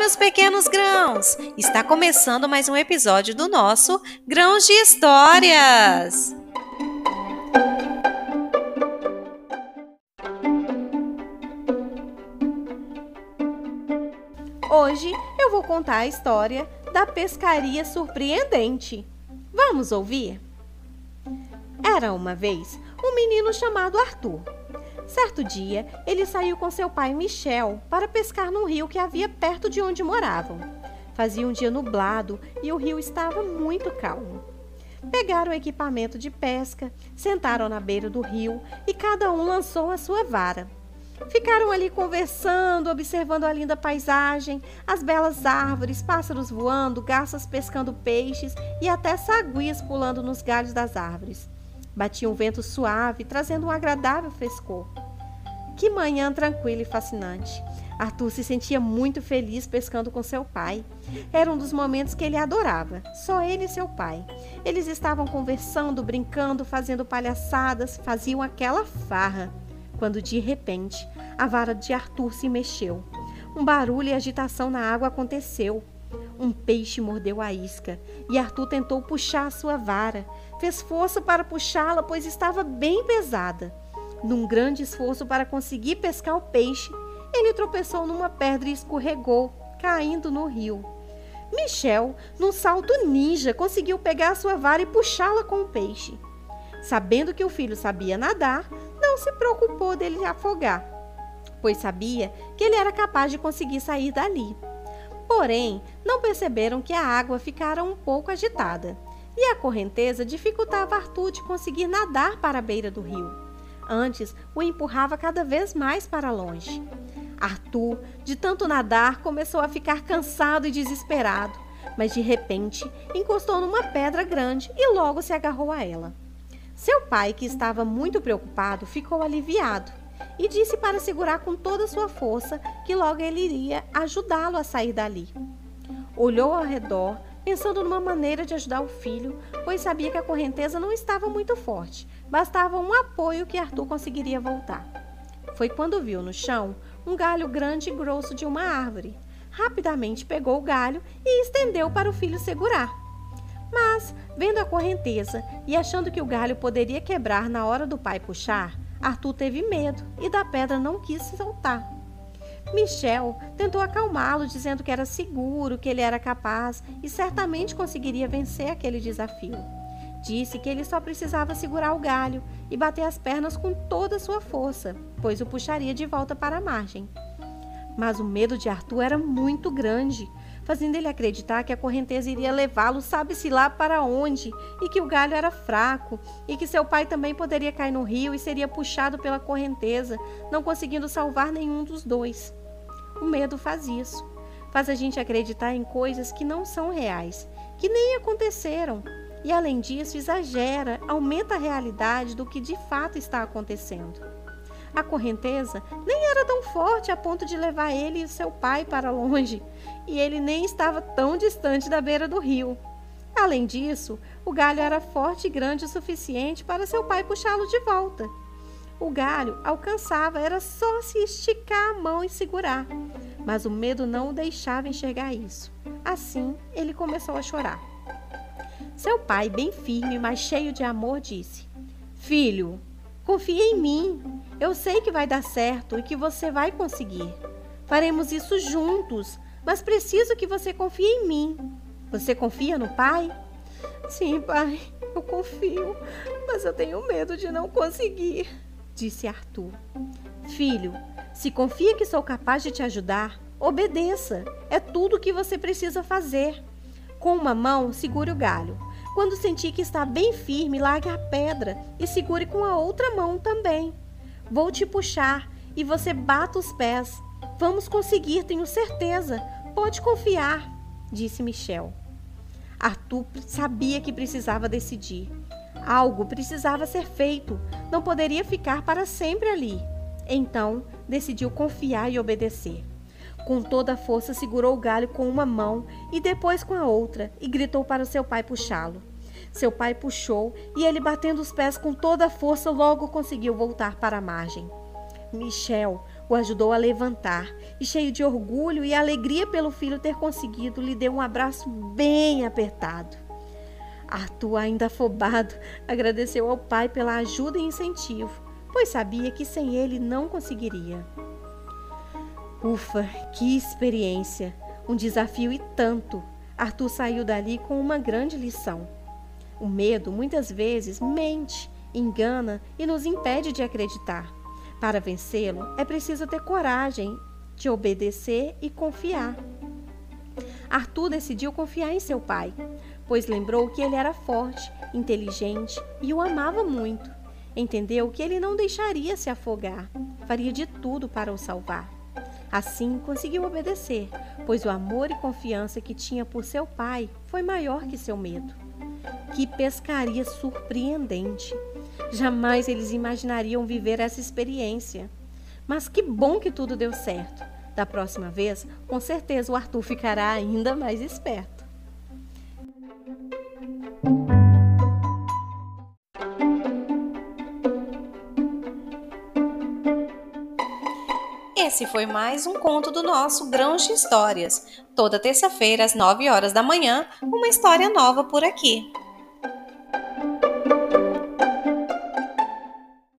meus pequenos grãos! Está começando mais um episódio do nosso Grãos de Histórias! Hoje eu vou contar a história da pescaria surpreendente. Vamos ouvir? Era uma vez um menino chamado Arthur Certo dia, ele saiu com seu pai Michel para pescar num rio que havia perto de onde moravam. Fazia um dia nublado e o rio estava muito calmo. Pegaram o equipamento de pesca, sentaram na beira do rio e cada um lançou a sua vara. Ficaram ali conversando, observando a linda paisagem, as belas árvores, pássaros voando, garças pescando peixes e até saguias pulando nos galhos das árvores. Batia um vento suave, trazendo um agradável frescor. Que manhã tranquila e fascinante. Arthur se sentia muito feliz pescando com seu pai. Era um dos momentos que ele adorava, só ele e seu pai. Eles estavam conversando, brincando, fazendo palhaçadas, faziam aquela farra. Quando de repente a vara de Arthur se mexeu. Um barulho e agitação na água aconteceu. Um peixe mordeu a isca e Arthur tentou puxar a sua vara. Fez força para puxá-la, pois estava bem pesada. Num grande esforço para conseguir pescar o peixe, ele tropeçou numa pedra e escorregou, caindo no rio. Michel, num salto ninja, conseguiu pegar a sua vara e puxá-la com o peixe. Sabendo que o filho sabia nadar, não se preocupou dele afogar, pois sabia que ele era capaz de conseguir sair dali. Porém, não perceberam que a água ficara um pouco agitada e a correnteza dificultava Arthur de conseguir nadar para a beira do rio antes o empurrava cada vez mais para longe. Arthur, de tanto nadar, começou a ficar cansado e desesperado, mas de repente encostou numa pedra grande e logo se agarrou a ela. Seu pai, que estava muito preocupado, ficou aliviado e disse para segurar com toda a sua força que logo ele iria ajudá-lo a sair dali. Olhou ao redor, pensando numa maneira de ajudar o filho, pois sabia que a correnteza não estava muito forte, bastava um apoio que Arthur conseguiria voltar. Foi quando viu no chão um galho grande e grosso de uma árvore. Rapidamente pegou o galho e estendeu para o filho segurar. Mas, vendo a correnteza e achando que o galho poderia quebrar na hora do pai puxar, Arthur teve medo e da pedra não quis se soltar. Michel tentou acalmá-lo, dizendo que era seguro, que ele era capaz e certamente conseguiria vencer aquele desafio. Disse que ele só precisava segurar o galho e bater as pernas com toda a sua força, pois o puxaria de volta para a margem. Mas o medo de Arthur era muito grande, fazendo ele acreditar que a correnteza iria levá-lo sabe-se lá para onde, e que o galho era fraco, e que seu pai também poderia cair no rio e seria puxado pela correnteza, não conseguindo salvar nenhum dos dois. O medo faz isso. Faz a gente acreditar em coisas que não são reais, que nem aconteceram. E além disso, exagera, aumenta a realidade do que de fato está acontecendo. A correnteza nem era tão forte a ponto de levar ele e seu pai para longe, e ele nem estava tão distante da beira do rio. Além disso, o galho era forte e grande o suficiente para seu pai puxá-lo de volta. O galho alcançava, era só se esticar a mão e segurar. Mas o medo não o deixava enxergar isso. Assim, ele começou a chorar. Seu pai, bem firme, mas cheio de amor, disse: Filho, confia em mim. Eu sei que vai dar certo e que você vai conseguir. Faremos isso juntos, mas preciso que você confie em mim. Você confia no pai? Sim, pai, eu confio, mas eu tenho medo de não conseguir disse Arthur. Filho, se confia que sou capaz de te ajudar, obedeça. É tudo o que você precisa fazer. Com uma mão, segure o galho. Quando sentir que está bem firme, largue a pedra e segure com a outra mão também. Vou te puxar e você bata os pés. Vamos conseguir, tenho certeza. Pode confiar, disse Michel. Arthur sabia que precisava decidir. Algo precisava ser feito, não poderia ficar para sempre ali. Então, decidiu confiar e obedecer. Com toda a força, segurou o galho com uma mão e depois com a outra e gritou para seu pai puxá-lo. Seu pai puxou e ele, batendo os pés com toda a força, logo conseguiu voltar para a margem. Michel, o ajudou a levantar e, cheio de orgulho e alegria pelo filho ter conseguido, lhe deu um abraço bem apertado. Arthur, ainda afobado, agradeceu ao pai pela ajuda e incentivo, pois sabia que sem ele não conseguiria. Ufa, que experiência! Um desafio e tanto! Arthur saiu dali com uma grande lição. O medo muitas vezes mente, engana e nos impede de acreditar. Para vencê-lo, é preciso ter coragem de obedecer e confiar. Arthur decidiu confiar em seu pai, pois lembrou que ele era forte, inteligente e o amava muito. Entendeu que ele não deixaria se afogar, faria de tudo para o salvar. Assim, conseguiu obedecer, pois o amor e confiança que tinha por seu pai foi maior que seu medo. Que pescaria surpreendente! Jamais eles imaginariam viver essa experiência. Mas que bom que tudo deu certo. Da próxima vez, com certeza o Arthur ficará ainda mais esperto. Esse foi mais um conto do nosso Grãos de Histórias. Toda terça-feira, às 9 horas da manhã, uma história nova por aqui.